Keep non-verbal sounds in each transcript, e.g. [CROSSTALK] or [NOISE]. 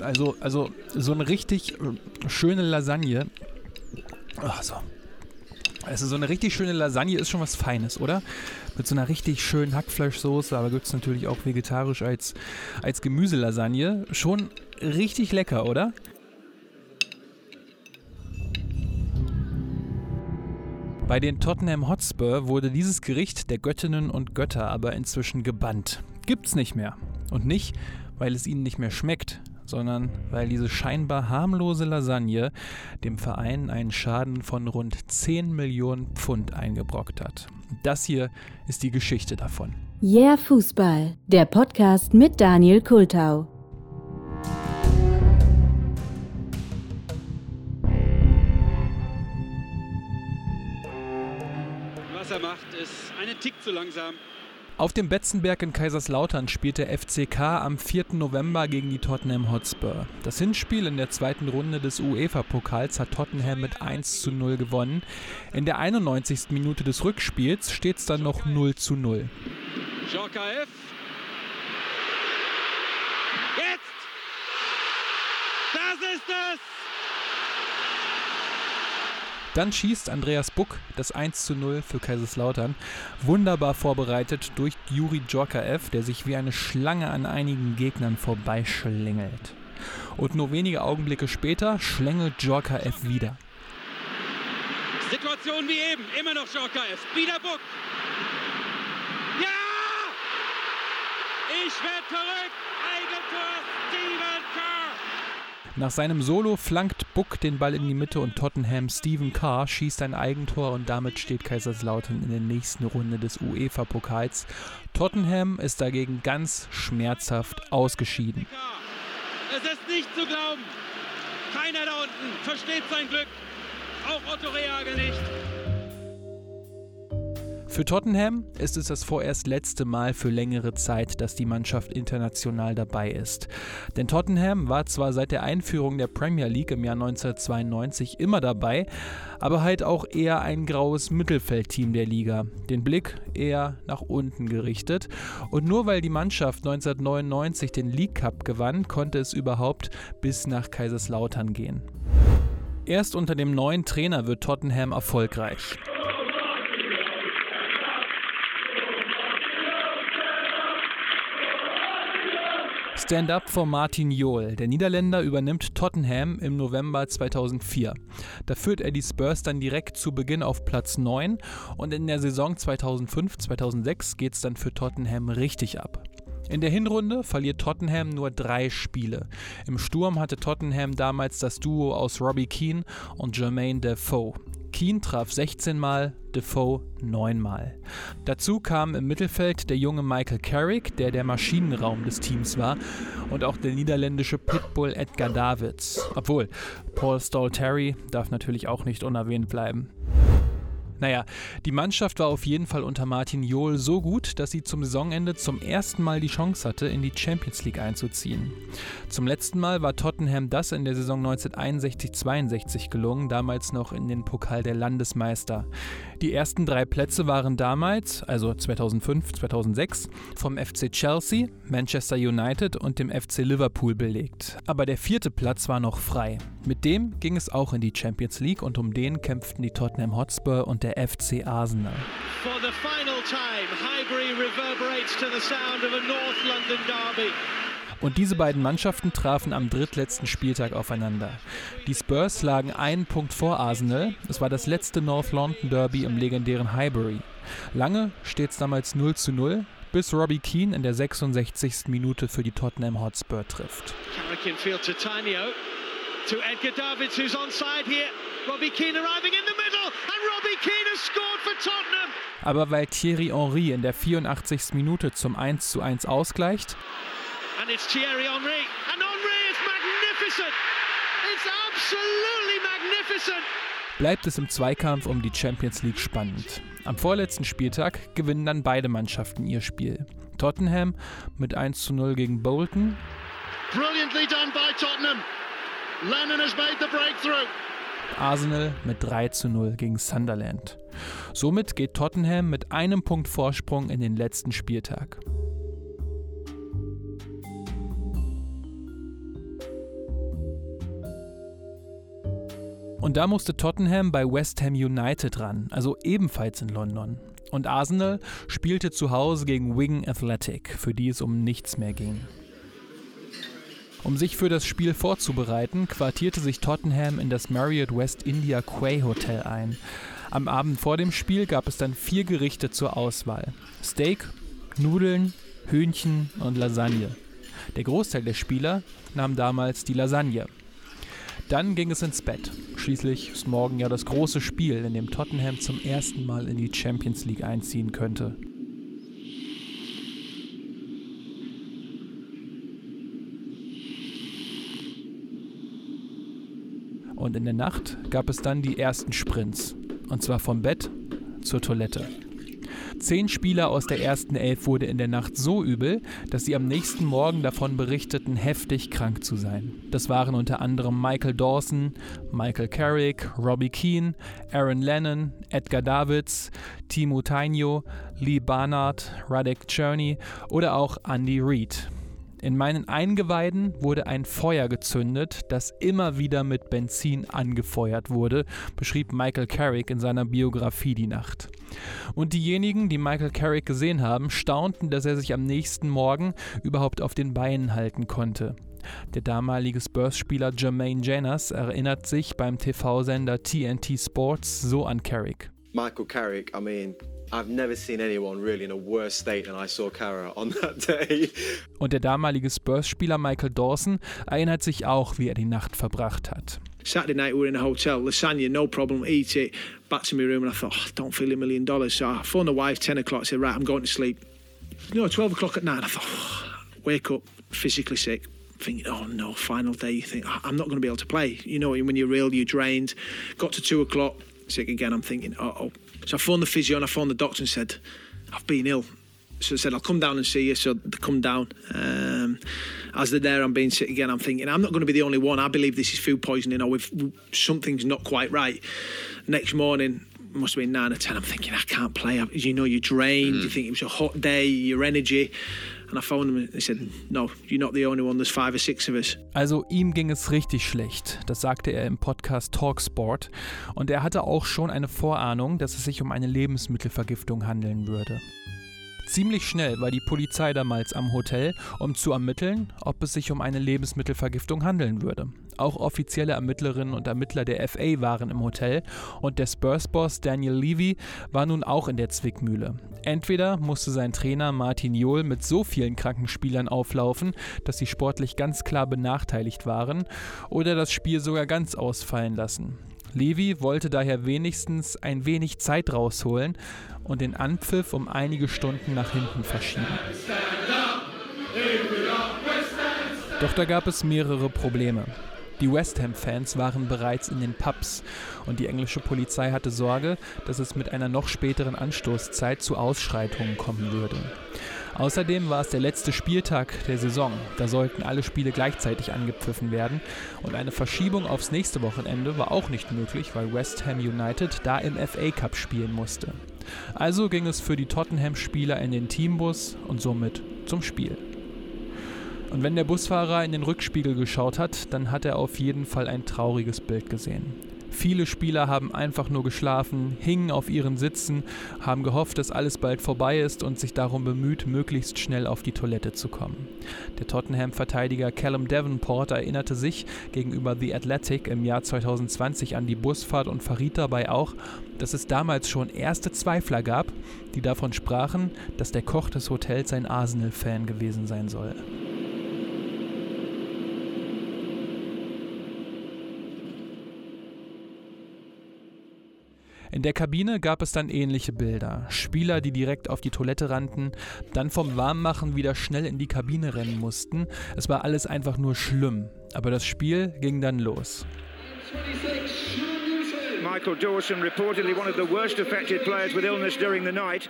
Also, also so eine richtig schöne Lasagne. Ach so. Also so eine richtig schöne Lasagne ist schon was Feines, oder? Mit so einer richtig schönen Hackfleischsoße, aber gibt es natürlich auch vegetarisch als, als Gemüselasagne. Schon richtig lecker, oder? Bei den Tottenham Hotspur wurde dieses Gericht der Göttinnen und Götter aber inzwischen gebannt. Gibt's nicht mehr. Und nicht, weil es ihnen nicht mehr schmeckt, sondern weil diese scheinbar harmlose Lasagne dem Verein einen Schaden von rund 10 Millionen Pfund eingebrockt hat. Das hier ist die Geschichte davon. Yeah Fußball, der Podcast mit Daniel Kultau. er macht, ist einen Tick zu langsam. Auf dem Betzenberg in Kaiserslautern spielt der FCK am 4. November gegen die Tottenham Hotspur. Das Hinspiel in der zweiten Runde des UEFA-Pokals hat Tottenham mit 1 zu 0 gewonnen. In der 91. Minute des Rückspiels steht es dann noch 0 zu 0. Jorkaev. Jetzt! Das ist es! Dann schießt Andreas Buck das 1 zu 0 für Kaiserslautern. Wunderbar vorbereitet durch Juri Djorkaev, der sich wie eine Schlange an einigen Gegnern vorbeischlängelt. Und nur wenige Augenblicke später schlängelt Djorkaev wieder. Situation wie eben, immer noch Djorkaev, wieder Buck. Ja! Ich werde verrückt! Nach seinem Solo flankt Buck den Ball in die Mitte und Tottenham Stephen Carr schießt ein Eigentor und damit steht Kaiserslautern in der nächsten Runde des UEFA-Pokals. Tottenham ist dagegen ganz schmerzhaft ausgeschieden. Es ist nicht zu glauben. Keiner da unten versteht sein Glück. Auch Otto Rehagel nicht. Für Tottenham ist es das vorerst letzte Mal für längere Zeit, dass die Mannschaft international dabei ist. Denn Tottenham war zwar seit der Einführung der Premier League im Jahr 1992 immer dabei, aber halt auch eher ein graues Mittelfeldteam der Liga. Den Blick eher nach unten gerichtet. Und nur weil die Mannschaft 1999 den League Cup gewann, konnte es überhaupt bis nach Kaiserslautern gehen. Erst unter dem neuen Trainer wird Tottenham erfolgreich. Stand-up vor Martin Jol. Der Niederländer übernimmt Tottenham im November 2004. Da führt er die Spurs dann direkt zu Beginn auf Platz 9 und in der Saison 2005-2006 geht es dann für Tottenham richtig ab. In der Hinrunde verliert Tottenham nur drei Spiele. Im Sturm hatte Tottenham damals das Duo aus Robbie Keane und Jermaine Defoe. Keane traf 16 Mal, Defoe 9 Mal. Dazu kam im Mittelfeld der junge Michael Carrick, der der Maschinenraum des Teams war, und auch der niederländische Pitbull Edgar Davids. Obwohl, Paul Stalteri darf natürlich auch nicht unerwähnt bleiben. Naja, die Mannschaft war auf jeden Fall unter Martin Jol so gut, dass sie zum Saisonende zum ersten Mal die Chance hatte, in die Champions League einzuziehen. Zum letzten Mal war Tottenham das in der Saison 1961-62 gelungen, damals noch in den Pokal der Landesmeister. Die ersten drei Plätze waren damals, also 2005, 2006, vom FC Chelsea, Manchester United und dem FC Liverpool belegt. Aber der vierte Platz war noch frei. Mit dem ging es auch in die Champions League und um den kämpften die Tottenham Hotspur und der FC Arsenal. For the final time, Highbury reverberates to the sound of a North London derby. Und diese beiden Mannschaften trafen am drittletzten Spieltag aufeinander. Die Spurs lagen einen Punkt vor Arsenal. Es war das letzte North London Derby im legendären Highbury. Lange steht es damals 0 zu 0, bis Robbie Keane in der 66. Minute für die Tottenham Hotspur trifft. To Edgar Davids, who's onside here. Robbie Keane arriving in the middle, and Robbie Keane has scored for Tottenham. Aber weil Thierry Henry in der 84. Minute zum 1 zu 1 ausgleicht, And it's Thierry Henry. And Henry is magnificent. It's absolutely magnificent. Bleibt es im Zweikampf um die Champions League spannend. Am vorletzten Spieltag gewinnen dann beide Mannschaften ihr Spiel. Tottenham mit 1 zu 0 gegen Bolton. Brilliantly done by Tottenham. Lennon has made the breakthrough. Arsenal mit 3 zu 0 gegen Sunderland. Somit geht Tottenham mit einem Punkt Vorsprung in den letzten Spieltag. Und da musste Tottenham bei West Ham United ran, also ebenfalls in London. Und Arsenal spielte zu Hause gegen Wigan Athletic, für die es um nichts mehr ging. Um sich für das Spiel vorzubereiten, quartierte sich Tottenham in das Marriott West India Quay Hotel ein. Am Abend vor dem Spiel gab es dann vier Gerichte zur Auswahl: Steak, Nudeln, Hühnchen und Lasagne. Der Großteil der Spieler nahm damals die Lasagne. Dann ging es ins Bett. Schließlich ist morgen ja das große Spiel, in dem Tottenham zum ersten Mal in die Champions League einziehen könnte. Und in der Nacht gab es dann die ersten Sprints. Und zwar vom Bett zur Toilette. Zehn Spieler aus der ersten Elf wurde in der Nacht so übel, dass sie am nächsten Morgen davon berichteten, heftig krank zu sein. Das waren unter anderem Michael Dawson, Michael Carrick, Robbie Keane, Aaron Lennon, Edgar Davids, Timo Tainio, Lee Barnard, Radek Cherney oder auch Andy Reid. In meinen Eingeweiden wurde ein Feuer gezündet, das immer wieder mit Benzin angefeuert wurde, beschrieb Michael Carrick in seiner Biografie Die Nacht. Und diejenigen, die Michael Carrick gesehen haben, staunten, dass er sich am nächsten Morgen überhaupt auf den Beinen halten konnte. Der damalige Spurs-Spieler Jermaine Janas erinnert sich beim TV-Sender TNT Sports so an Carrick. Michael Carrick, I mean, I've never seen anyone really in a worse state than I saw Carragher on that [LAUGHS] day. Und der damalige Spurs-Spieler Michael Dawson erinnert sich auch, wie er die Nacht verbracht hat. Saturday night we were in a hotel, lasagna, no problem, eat it. Back to my room and I thought, oh, I don't feel a million dollars. So I phoned the wife, 10 o'clock, said, right, I'm going to sleep. You know, 12 o'clock at night, I thought, oh, wake up, physically sick. Thinking, oh no, final day. You think, I'm not going to be able to play. You know, when you're ill, you're drained. Got to two o'clock, sick again. I'm thinking, oh, So I phoned the physio and I phoned the doctor and said, I've been ill. So I said, I'll come down and see you. So they come down. Um, as they're there, I'm being sick again. I'm thinking, I'm not going to be the only one. I believe this is food poisoning or if something's not quite right. Next morning, must have been nine or ten. I'm thinking, I can't play. You know, you're drained. Mm. You think it was a hot day, your energy. Also ihm ging es richtig schlecht. Das sagte er im Podcast Talksport. Und er hatte auch schon eine Vorahnung, dass es sich um eine Lebensmittelvergiftung handeln würde. Ziemlich schnell war die Polizei damals am Hotel, um zu ermitteln, ob es sich um eine Lebensmittelvergiftung handeln würde. Auch offizielle Ermittlerinnen und Ermittler der FA waren im Hotel und der Spurs-Boss Daniel Levy war nun auch in der Zwickmühle. Entweder musste sein Trainer Martin Jol mit so vielen kranken Spielern auflaufen, dass sie sportlich ganz klar benachteiligt waren, oder das Spiel sogar ganz ausfallen lassen. Levi wollte daher wenigstens ein wenig Zeit rausholen und den Anpfiff um einige Stunden nach hinten verschieben. Doch da gab es mehrere Probleme. Die West Ham-Fans waren bereits in den Pubs und die englische Polizei hatte Sorge, dass es mit einer noch späteren Anstoßzeit zu Ausschreitungen kommen würde. Außerdem war es der letzte Spieltag der Saison. Da sollten alle Spiele gleichzeitig angepfiffen werden. Und eine Verschiebung aufs nächste Wochenende war auch nicht möglich, weil West Ham United da im FA Cup spielen musste. Also ging es für die Tottenham-Spieler in den Teambus und somit zum Spiel. Und wenn der Busfahrer in den Rückspiegel geschaut hat, dann hat er auf jeden Fall ein trauriges Bild gesehen. Viele Spieler haben einfach nur geschlafen, hingen auf ihren Sitzen, haben gehofft, dass alles bald vorbei ist und sich darum bemüht, möglichst schnell auf die Toilette zu kommen. Der Tottenham-Verteidiger Callum Davenport erinnerte sich gegenüber The Athletic im Jahr 2020 an die Busfahrt und verriet dabei auch, dass es damals schon erste Zweifler gab, die davon sprachen, dass der Koch des Hotels ein Arsenal-Fan gewesen sein soll. In der Kabine gab es dann ähnliche Bilder. Spieler, die direkt auf die Toilette rannten, dann vom Warmmachen wieder schnell in die Kabine rennen mussten. Es war alles einfach nur schlimm. Aber das Spiel ging dann los. Michael Dawson reportedly one of the worst affected players with illness during the night.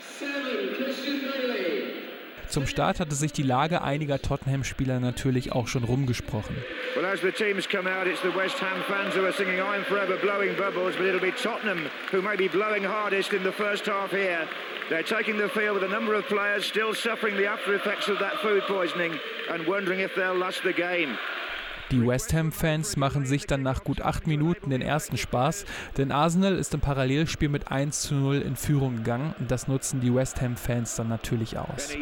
Zum Start hatte sich die Lage einiger Tottenham-Spieler natürlich auch schon rumgesprochen. Well, as the teams come out, it's the West Ham fans who are singing I'm forever blowing bubbles, but it'll be Tottenham who may be blowing hardest in the first half here. They're taking the field with a number of players still suffering the after effects of that food poisoning and wondering if they'll last the game. Die West Ham-Fans machen sich dann nach gut acht Minuten den ersten Spaß, denn Arsenal ist im Parallelspiel mit 1 zu 0 in Führung gegangen. Das nutzen die West Ham-Fans dann natürlich aus.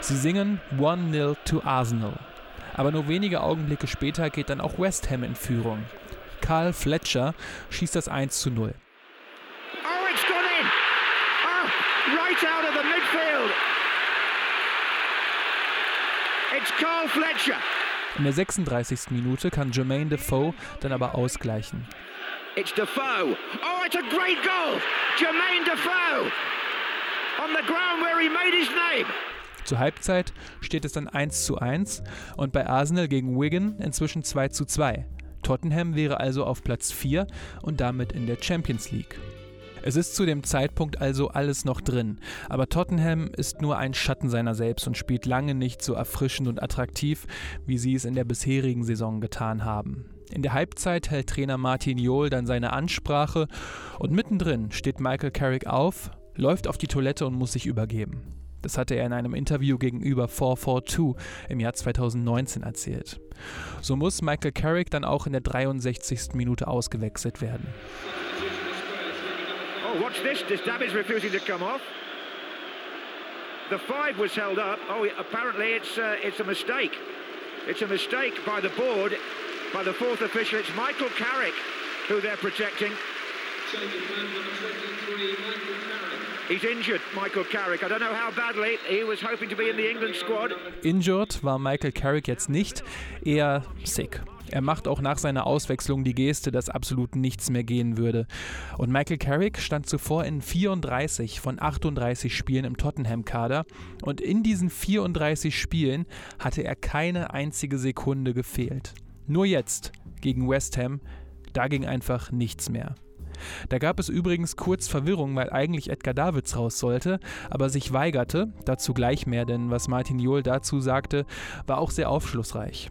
Sie singen 1-0 to Arsenal. Aber nur wenige Augenblicke später geht dann auch West Ham in Führung. Karl Fletcher schießt das 1 zu 0. Oh, it's gone in! Oh, right out of the midfield. It's Carl Fletcher. In der 36. Minute kann Jermaine Defoe dann aber ausgleichen. It's Defoe. Oh, it's a great goal! Jermaine Defoe! On the ground where he made his name. Zur Halbzeit steht es dann 1 zu 1 und bei Arsenal gegen Wigan inzwischen 2 zu 2. Tottenham wäre also auf Platz 4 und damit in der Champions League. Es ist zu dem Zeitpunkt also alles noch drin, aber Tottenham ist nur ein Schatten seiner selbst und spielt lange nicht so erfrischend und attraktiv, wie sie es in der bisherigen Saison getan haben. In der Halbzeit hält Trainer Martin Jol dann seine Ansprache und mittendrin steht Michael Carrick auf, läuft auf die Toilette und muss sich übergeben. Das hatte er in einem Interview gegenüber 442 im Jahr 2019 erzählt. So muss Michael Carrick dann auch in der 63. Minute ausgewechselt werden. Oh, watch this. Distabi's refusing to come off. The five was held up. Oh, apparently it's uh, it's a mistake. It's a mistake by the board, by the fourth official. It's Michael Carrick who they're protecting. He's injured, Michael Carrick. I don't know how badly. He was hoping to be in the England squad. Injured war Michael Carrick jetzt nicht, eher sick. Er macht auch nach seiner Auswechslung die Geste, dass absolut nichts mehr gehen würde. Und Michael Carrick stand zuvor in 34 von 38 Spielen im Tottenham-Kader. Und in diesen 34 Spielen hatte er keine einzige Sekunde gefehlt. Nur jetzt, gegen West Ham, da ging einfach nichts mehr. Da gab es übrigens kurz Verwirrung, weil eigentlich Edgar Davids raus sollte, aber sich weigerte, dazu gleich mehr, denn was Martin Jol dazu sagte, war auch sehr aufschlussreich.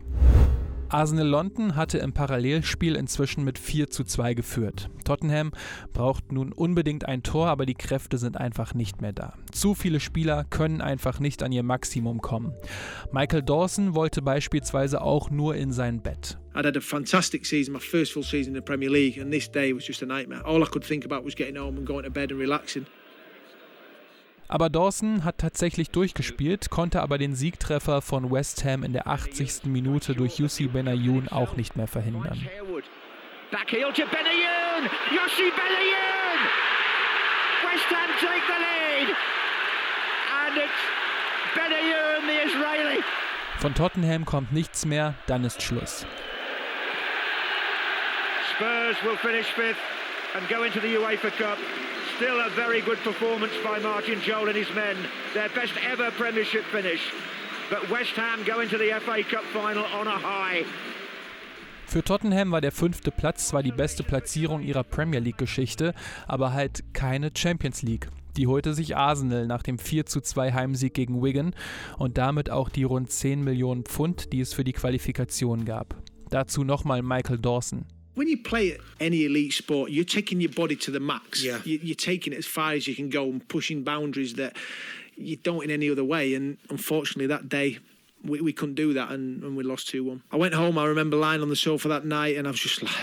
Arsenal London hatte im Parallelspiel inzwischen mit 4 zu 2 geführt. Tottenham braucht nun unbedingt ein Tor, aber die Kräfte sind einfach nicht mehr da. Zu viele Spieler können einfach nicht an ihr Maximum kommen. Michael Dawson wollte beispielsweise auch nur in sein Bett. I'd had a fantastic season, my first full season in the Premier League, and this day was just a nightmare. All I could think about was getting home and going to bed and relaxing. Aber Dawson hat tatsächlich durchgespielt, konnte aber den Siegtreffer von West Ham in der 80. Minute durch Yussi Benayoun auch nicht mehr verhindern. Backheel to Benayoun! Yossi Benayoun! West Ham take the lead! And it's Benayoun, the Israeli. Von Tottenham kommt nichts mehr, dann ist Schluss. Spurs will finish fifth and go into the UEFA Cup. Still a very good performance by Martin Joel and his men. Their best ever Premiership finish. But West Ham go into the FA Cup final on a high. Für Tottenham war der fünfte Platz zwar die beste Platzierung ihrer Premier League-Geschichte, aber halt keine Champions League. Die holte sich Arsenal nach dem 4 zu 2 Heimsieg gegen Wigan und damit auch die rund 10 Millionen Pfund, die es für die Qualifikation gab. Dazu nochmal Michael Dawson. When you play any elite sport, you're taking your body to the max. Yeah. You, you're taking it as far as you can go and pushing boundaries that you don't in any other way. And unfortunately, that day we, we couldn't do that and, and we lost 2 1. I went home, I remember lying on the sofa that night and I was just like,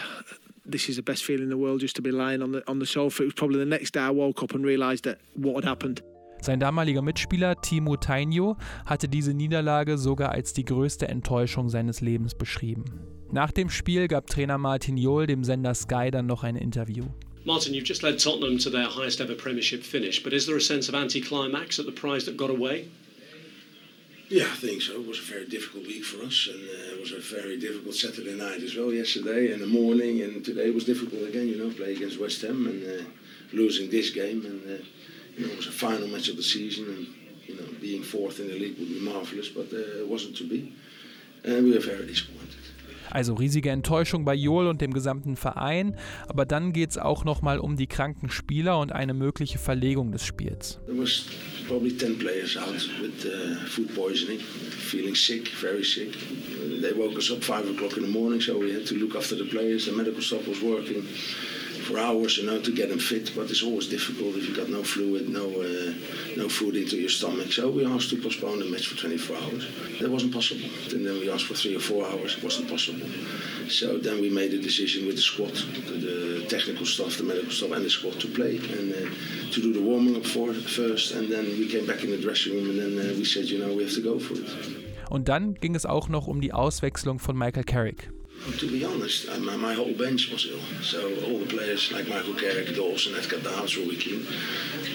this is the best feeling in the world just to be lying on the, on the sofa. It was probably the next day I woke up and realised that what had happened. Sein damaliger Mitspieler Timo Tainio hatte diese Niederlage sogar als die größte Enttäuschung seines Lebens beschrieben. Nach dem Spiel gab Trainer Martin Jol dem Sender Sky dann noch ein Interview. Martin, you've just led Tottenham to their highest ever Premiership finish, but is there a sense of anticlimax at the prize that got away? Yeah, I think so. It was a very difficult week for us, and uh, it was a very difficult Saturday night as well. Yesterday and the morning, and today was difficult again. You know, play against West Ham and uh, losing this game, and uh, you know, it was a final match of the season, and you know, being fourth in the league would be marvelous, but uh, it wasn't to be, and we were very disappointed. Also riesige Enttäuschung bei Jol und dem gesamten Verein, aber dann geht es auch nochmal um die kranken Spieler und eine mögliche Verlegung des Spiels. There was probably 10 players out with uh, food poisoning, feeling sick, very sick. They woke us up 5 o'clock in the morning, so we had to look after the players. The medical staff was working 24 hours, you know, to get them fit. But it's always difficult if you got no fluid, no uh, no food into your stomach. So we asked to postpone the match for 24 hours. That wasn't possible. And then we asked for three or four hours. It wasn't possible. So then we made a decision with the squad, the technical staff, the medical staff, and the squad to play and uh, to do the warming up for first. And then we came back in the dressing room and then uh, we said, you know, we have to go for it. Und dann ging es auch noch um die Auswechslung von Michael Carrick. To be honest, uh, my, my whole bench was ill. So all the players like Michael Carrick, Dawson, Edgar Daals, Robbie Keane,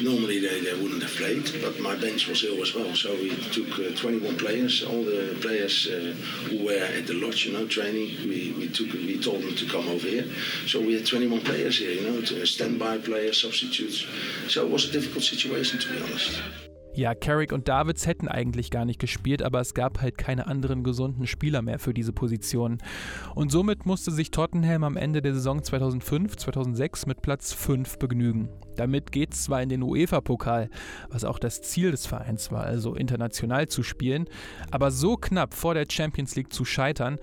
normally they, they wouldn't have played, but my bench was ill as well. So we took uh, 21 players, all the players uh, who were at the lodge, you know, training. We, we took, we told them to come over here. So we had 21 players here, you know, standby players, substitutes. So it was a difficult situation, to be honest. Ja, Carrick und Davids hätten eigentlich gar nicht gespielt, aber es gab halt keine anderen gesunden Spieler mehr für diese Position. Und somit musste sich Tottenham am Ende der Saison 2005-2006 mit Platz 5 begnügen. Damit geht es zwar in den UEFA-Pokal, was auch das Ziel des Vereins war, also international zu spielen, aber so knapp vor der Champions League zu scheitern,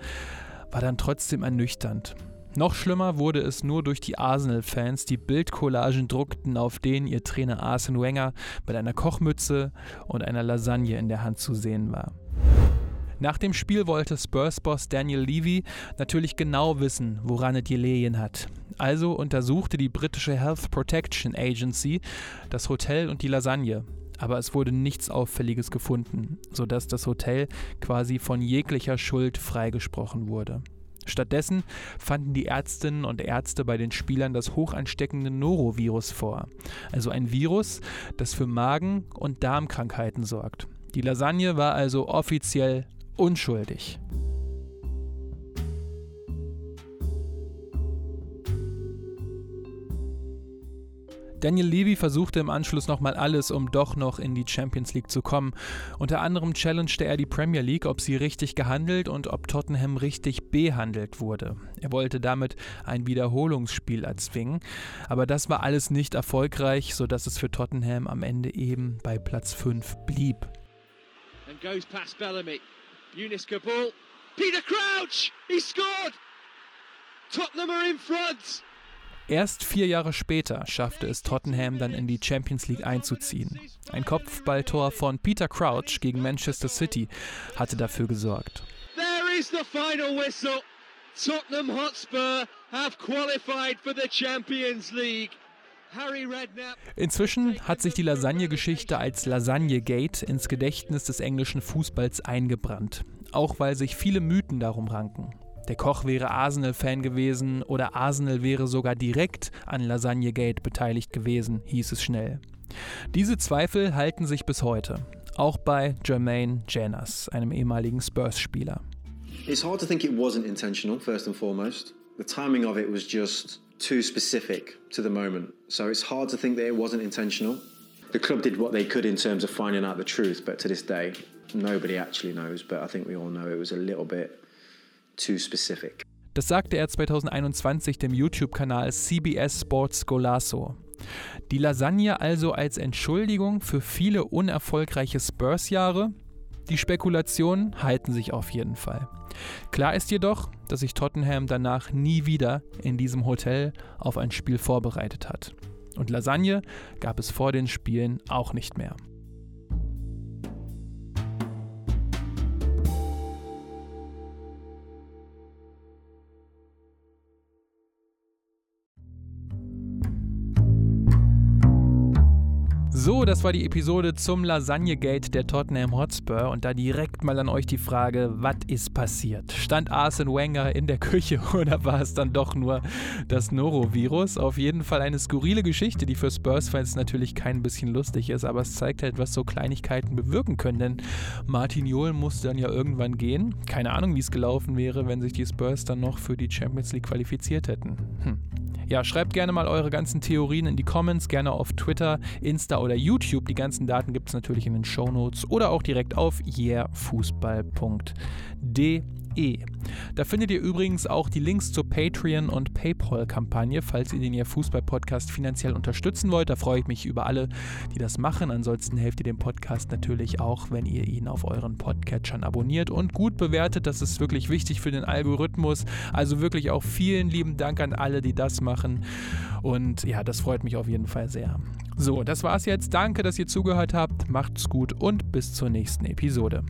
war dann trotzdem ernüchternd. Noch schlimmer wurde es nur durch die Arsenal-Fans, die Bildcollagen druckten, auf denen ihr Trainer Arsene Wenger mit einer Kochmütze und einer Lasagne in der Hand zu sehen war. Nach dem Spiel wollte Spurs-Boss Daniel Levy natürlich genau wissen, woran es gelegen hat. Also untersuchte die britische Health Protection Agency das Hotel und die Lasagne. Aber es wurde nichts Auffälliges gefunden, sodass das Hotel quasi von jeglicher Schuld freigesprochen wurde. Stattdessen fanden die Ärztinnen und Ärzte bei den Spielern das hochansteckende Norovirus vor, also ein Virus, das für Magen- und Darmkrankheiten sorgt. Die Lasagne war also offiziell unschuldig. Daniel Levy versuchte im Anschluss nochmal alles, um doch noch in die Champions League zu kommen. Unter anderem challengete er die Premier League, ob sie richtig gehandelt und ob Tottenham richtig behandelt wurde. Er wollte damit ein Wiederholungsspiel erzwingen, aber das war alles nicht erfolgreich, sodass es für Tottenham am Ende eben bei Platz 5 blieb. And goes past Bellamy. Eunice Kabul. Peter Crouch! He scored! Tottenham are in front! Erst vier Jahre später schaffte es Tottenham dann in die Champions League einzuziehen. Ein Kopfballtor von Peter Crouch gegen Manchester City hatte dafür gesorgt. There is the final whistle. Tottenham Hotspur have qualified for the Champions League. Inzwischen hat sich die Lasagne-Geschichte als Lasagne-Gate ins Gedächtnis des englischen Fußballs eingebrannt. Auch weil sich viele Mythen darum ranken. Der Koch wäre Arsenal-Fan gewesen oder Arsenal wäre sogar direkt an Lasagne-Gate beteiligt gewesen, hieß es schnell. Diese Zweifel halten sich bis heute, auch bei Jermaine Janas, einem ehemaligen Spurs-Spieler. It's hard to think it wasn't intentional, first and foremost. The timing of it was just too specific to the moment. So it's hard to think that it wasn't intentional. The club did what they could in terms of finding out the truth, but to this day, nobody actually knows. But I think we all know it was a little bit too specific. Das sagte er 2021 dem YouTube-Kanal CBS Sports Golasso. Die Lasagne also als Entschuldigung für viele unerfolgreiche Spurs-Jahre? Die Spekulationen halten sich auf jeden Fall. Klar ist jedoch, dass sich Tottenham danach nie wieder in diesem Hotel auf ein Spiel vorbereitet hat. Und Lasagne gab es vor den Spielen auch nicht mehr. So, das war die Episode zum Lasagne-Gate der Tottenham Hotspur und da direkt mal an euch die Frage, was ist passiert? Stand Arsene Wenger in der Küche [LAUGHS] oder war es dann doch nur das Norovirus? Auf jeden Fall eine skurrile Geschichte, die für Spurs-Fans natürlich kein bisschen lustig ist, aber es zeigt halt, was so Kleinigkeiten bewirken können, denn Martin Jol musste dann ja irgendwann gehen. Keine Ahnung, wie es gelaufen wäre, wenn sich die Spurs dann noch für die Champions League qualifiziert hätten. Hm. Ja, schreibt gerne mal eure ganzen Theorien in die Comments, gerne auf Twitter, Insta oder YouTube. Die ganzen Daten gibt es natürlich in den Show Notes oder auch direkt auf yeahfußball.de. Da findet ihr übrigens auch die Links zur Patreon- und PayPal-Kampagne, falls ihr den ihr Fußball-Podcast finanziell unterstützen wollt. Da freue ich mich über alle, die das machen. Ansonsten helft ihr dem Podcast natürlich auch, wenn ihr ihn auf euren Podcatchern abonniert und gut bewertet. Das ist wirklich wichtig für den Algorithmus. Also wirklich auch vielen lieben Dank an alle, die das machen. Und ja, das freut mich auf jeden Fall sehr. So, das war's jetzt. Danke, dass ihr zugehört habt. Macht's gut und bis zur nächsten Episode.